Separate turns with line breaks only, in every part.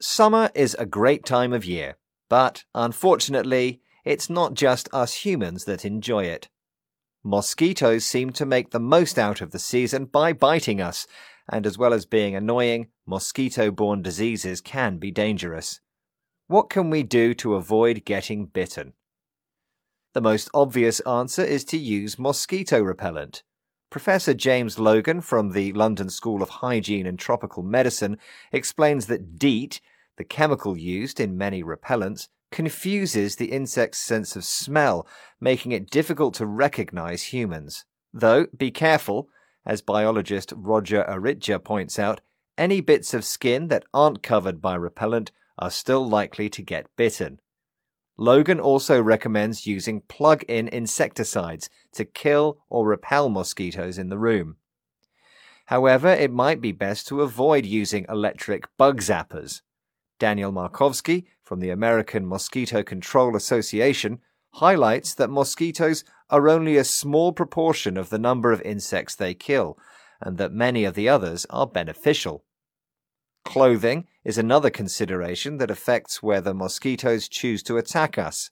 Summer is a great time of year, but unfortunately, it's not just us humans that enjoy it. Mosquitoes seem to make the most out of the season by biting us, and as well as being annoying, mosquito borne diseases can be dangerous. What can we do to avoid getting bitten? The most obvious answer is to use mosquito repellent. Professor James Logan from the London School of Hygiene and Tropical Medicine explains that DEET, the chemical used in many repellents, confuses the insect's sense of smell, making it difficult to recognize humans. Though, be careful, as biologist Roger Eritja points out, any bits of skin that aren't covered by repellent are still likely to get bitten. Logan also recommends using plug in insecticides to kill or repel mosquitoes in the room. However, it might be best to avoid using electric bug zappers. Daniel Markowski from the American Mosquito Control Association highlights that mosquitoes are only a small proportion of the number of insects they kill, and that many of the others are beneficial. Clothing is another consideration that affects whether mosquitoes choose to attack us.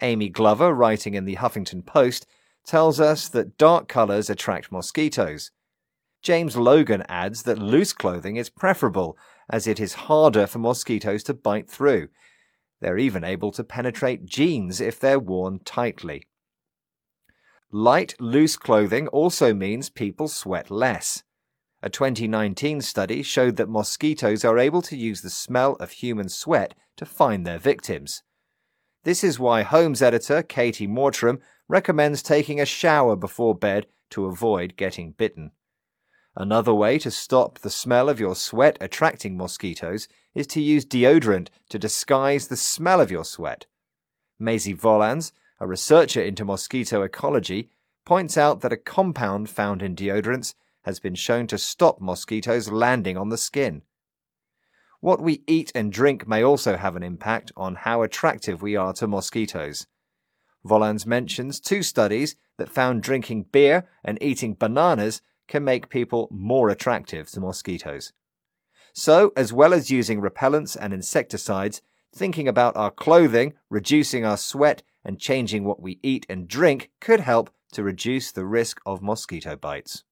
Amy Glover, writing in the Huffington Post, tells us that dark colours attract mosquitoes. James Logan adds that loose clothing is preferable, as it is harder for mosquitoes to bite through. They're even able to penetrate jeans if they're worn tightly. Light, loose clothing also means people sweat less. A 2019 study showed that mosquitoes are able to use the smell of human sweat to find their victims. This is why Homes editor Katie Mortram recommends taking a shower before bed to avoid getting bitten. Another way to stop the smell of your sweat attracting mosquitoes is to use deodorant to disguise the smell of your sweat. Maisie Volans, a researcher into mosquito ecology, points out that a compound found in deodorants has been shown to stop mosquitoes landing on the skin. What we eat and drink may also have an impact on how attractive we are to mosquitoes. Volans mentions two studies that found drinking beer and eating bananas can make people more attractive to mosquitoes. So, as well as using repellents and insecticides, thinking about our clothing, reducing our sweat, and changing what we eat and drink could help to reduce the risk of mosquito bites.